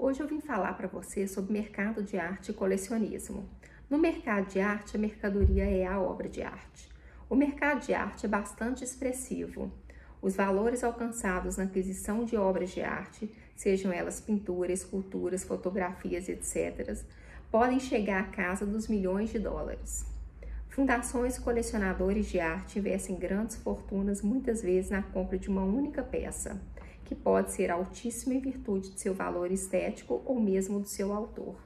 Hoje eu vim falar para você sobre mercado de arte e colecionismo. No mercado de arte, a mercadoria é a obra de arte. O mercado de arte é bastante expressivo. Os valores alcançados na aquisição de obras de arte, sejam elas pinturas, esculturas, fotografias, etc., podem chegar à casa dos milhões de dólares. Fundações e colecionadores de arte investem grandes fortunas muitas vezes na compra de uma única peça que pode ser altíssima em virtude de seu valor estético ou mesmo do seu autor.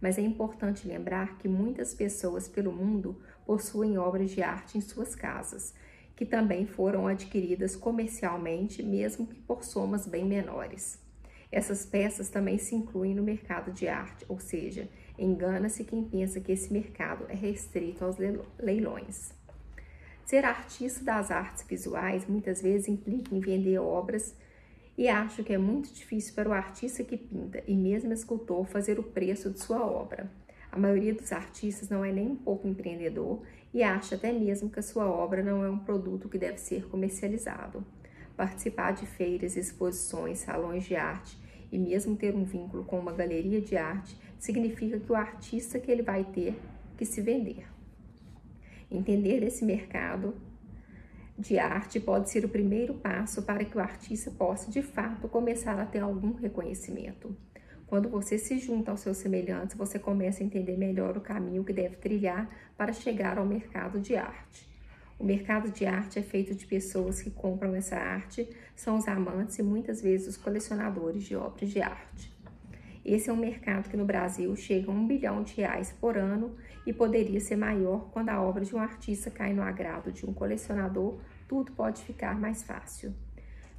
Mas é importante lembrar que muitas pessoas pelo mundo possuem obras de arte em suas casas, que também foram adquiridas comercialmente, mesmo que por somas bem menores. Essas peças também se incluem no mercado de arte, ou seja, engana-se quem pensa que esse mercado é restrito aos leilões. Ser artista das artes visuais muitas vezes implica em vender obras e acho que é muito difícil para o artista que pinta e mesmo escultor fazer o preço de sua obra. A maioria dos artistas não é nem um pouco empreendedor e acha até mesmo que a sua obra não é um produto que deve ser comercializado. Participar de feiras, exposições, salões de arte e mesmo ter um vínculo com uma galeria de arte significa que o artista que ele vai ter que se vender. Entender esse mercado de arte pode ser o primeiro passo para que o artista possa, de fato, começar a ter algum reconhecimento. Quando você se junta aos seus semelhantes, você começa a entender melhor o caminho que deve trilhar para chegar ao mercado de arte. O mercado de arte é feito de pessoas que compram essa arte, são os amantes e muitas vezes os colecionadores de obras de arte. Esse é um mercado que no Brasil chega a um bilhão de reais por ano e poderia ser maior quando a obra de um artista cai no agrado de um colecionador, tudo pode ficar mais fácil.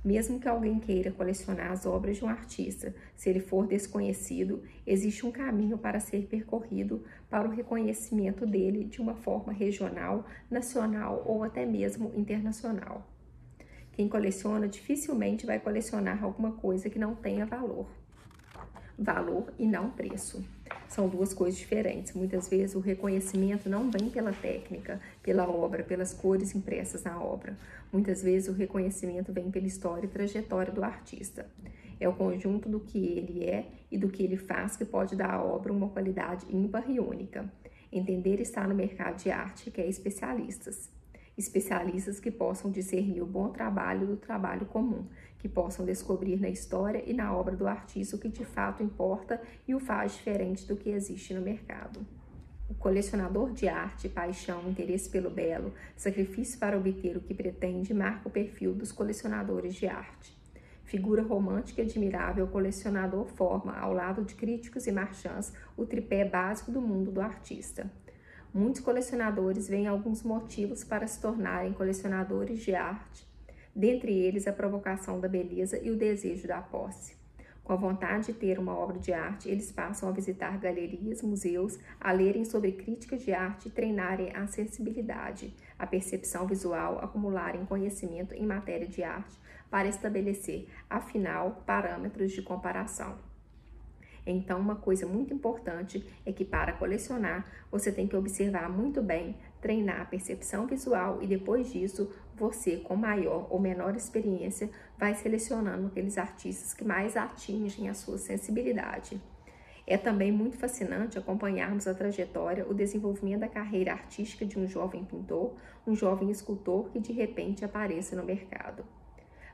Mesmo que alguém queira colecionar as obras de um artista, se ele for desconhecido, existe um caminho para ser percorrido para o reconhecimento dele de uma forma regional, nacional ou até mesmo internacional. Quem coleciona dificilmente vai colecionar alguma coisa que não tenha valor valor e não preço. São duas coisas diferentes. Muitas vezes o reconhecimento não vem pela técnica, pela obra, pelas cores impressas na obra. Muitas vezes o reconhecimento vem pela história e trajetória do artista. É o conjunto do que ele é e do que ele faz que pode dar à obra uma qualidade ímpar e única. Entender está no mercado de arte que é especialistas especialistas que possam discernir o bom trabalho do trabalho comum, que possam descobrir na história e na obra do artista o que de fato importa e o faz diferente do que existe no mercado. O colecionador de arte, paixão, interesse pelo belo, sacrifício para obter o que pretende marca o perfil dos colecionadores de arte. Figura romântica e admirável, o colecionador forma, ao lado de críticos e marchands, o tripé básico do mundo do artista. Muitos colecionadores veem alguns motivos para se tornarem colecionadores de arte, dentre eles a provocação da beleza e o desejo da posse. Com a vontade de ter uma obra de arte, eles passam a visitar galerias, museus, a lerem sobre críticas de arte e treinarem a sensibilidade, a percepção visual, acumularem conhecimento em matéria de arte para estabelecer, afinal, parâmetros de comparação. Então, uma coisa muito importante é que para colecionar, você tem que observar muito bem, treinar a percepção visual e depois disso, você com maior ou menor experiência vai selecionando aqueles artistas que mais atingem a sua sensibilidade. É também muito fascinante acompanharmos a trajetória, o desenvolvimento da carreira artística de um jovem pintor, um jovem escultor que de repente apareça no mercado.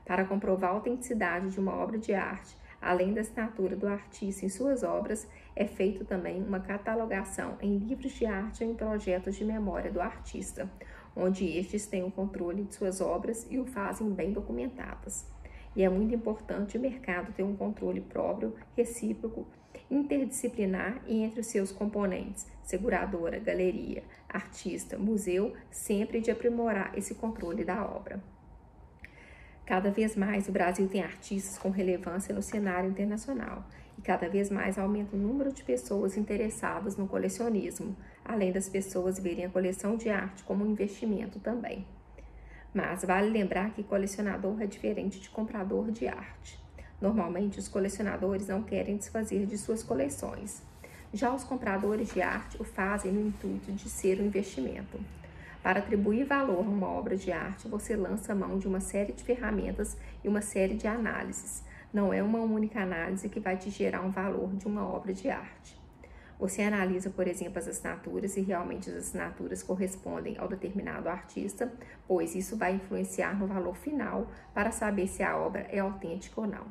Para comprovar a autenticidade de uma obra de arte, Além da assinatura do artista em suas obras, é feito também uma catalogação em livros de arte ou em projetos de memória do artista, onde estes têm o controle de suas obras e o fazem bem documentadas. E é muito importante o mercado ter um controle próprio, recíproco, interdisciplinar e entre os seus componentes, seguradora, galeria, artista, museu, sempre de aprimorar esse controle da obra. Cada vez mais o Brasil tem artistas com relevância no cenário internacional e cada vez mais aumenta o número de pessoas interessadas no colecionismo, além das pessoas verem a coleção de arte como um investimento também. Mas vale lembrar que colecionador é diferente de comprador de arte. Normalmente, os colecionadores não querem desfazer de suas coleções. Já os compradores de arte o fazem no intuito de ser um investimento. Para atribuir valor a uma obra de arte, você lança mão de uma série de ferramentas e uma série de análises. não é uma única análise que vai te gerar um valor de uma obra de arte. Você analisa, por exemplo, as assinaturas e realmente as assinaturas correspondem ao determinado artista, pois isso vai influenciar no valor final para saber se a obra é autêntica ou não.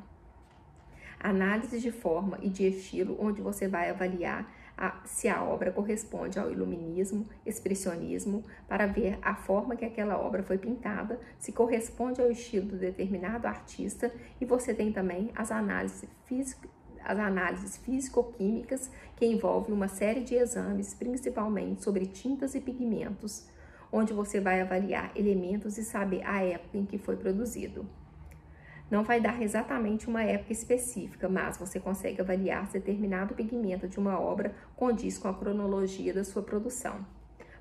Análise de forma e de estilo, onde você vai avaliar a, se a obra corresponde ao iluminismo, expressionismo, para ver a forma que aquela obra foi pintada, se corresponde ao estilo do determinado artista, e você tem também as análises físicas as análises físico-químicas, que envolvem uma série de exames, principalmente sobre tintas e pigmentos, onde você vai avaliar elementos e saber a época em que foi produzido. Não vai dar exatamente uma época específica, mas você consegue avaliar se determinado pigmento de uma obra condiz com a cronologia da sua produção.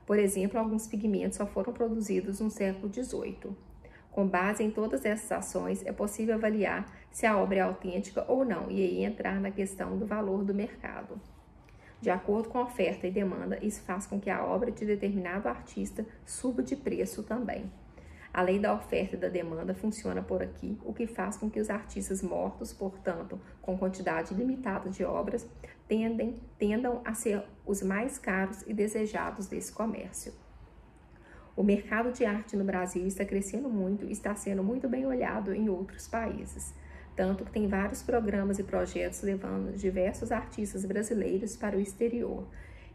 Por exemplo, alguns pigmentos só foram produzidos no século XVIII. Com base em todas essas ações, é possível avaliar se a obra é autêntica ou não e aí entrar na questão do valor do mercado. De acordo com a oferta e demanda, isso faz com que a obra de determinado artista suba de preço também. A lei da oferta e da demanda funciona por aqui, o que faz com que os artistas mortos, portanto, com quantidade limitada de obras, tendem, tendam a ser os mais caros e desejados desse comércio. O mercado de arte no Brasil está crescendo muito e está sendo muito bem olhado em outros países. Tanto que tem vários programas e projetos levando diversos artistas brasileiros para o exterior,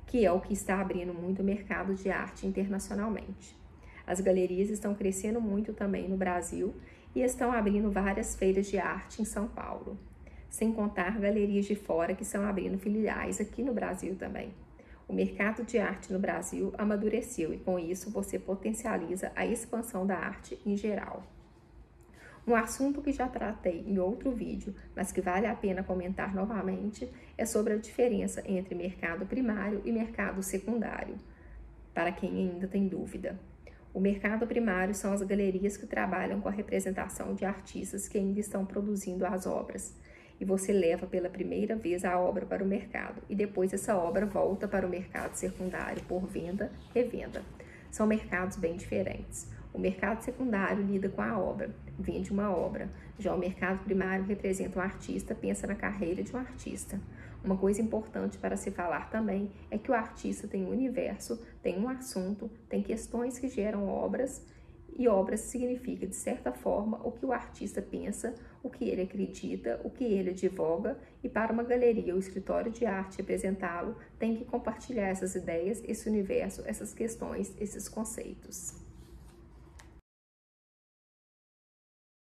que é o que está abrindo muito o mercado de arte internacionalmente. As galerias estão crescendo muito também no Brasil e estão abrindo várias feiras de arte em São Paulo, sem contar galerias de fora que estão abrindo filiais aqui no Brasil também. O mercado de arte no Brasil amadureceu e com isso você potencializa a expansão da arte em geral. Um assunto que já tratei em outro vídeo, mas que vale a pena comentar novamente, é sobre a diferença entre mercado primário e mercado secundário, para quem ainda tem dúvida. O mercado primário são as galerias que trabalham com a representação de artistas que ainda estão produzindo as obras. E você leva pela primeira vez a obra para o mercado e depois essa obra volta para o mercado secundário por venda revenda. São mercados bem diferentes. O mercado secundário lida com a obra, vende uma obra. Já o mercado primário representa um artista, pensa na carreira de um artista. Uma coisa importante para se falar também é que o artista tem um universo, tem um assunto, tem questões que geram obras, e obras significa, de certa forma, o que o artista pensa, o que ele acredita, o que ele advoga, e para uma galeria ou escritório de arte representá-lo, tem que compartilhar essas ideias, esse universo, essas questões, esses conceitos.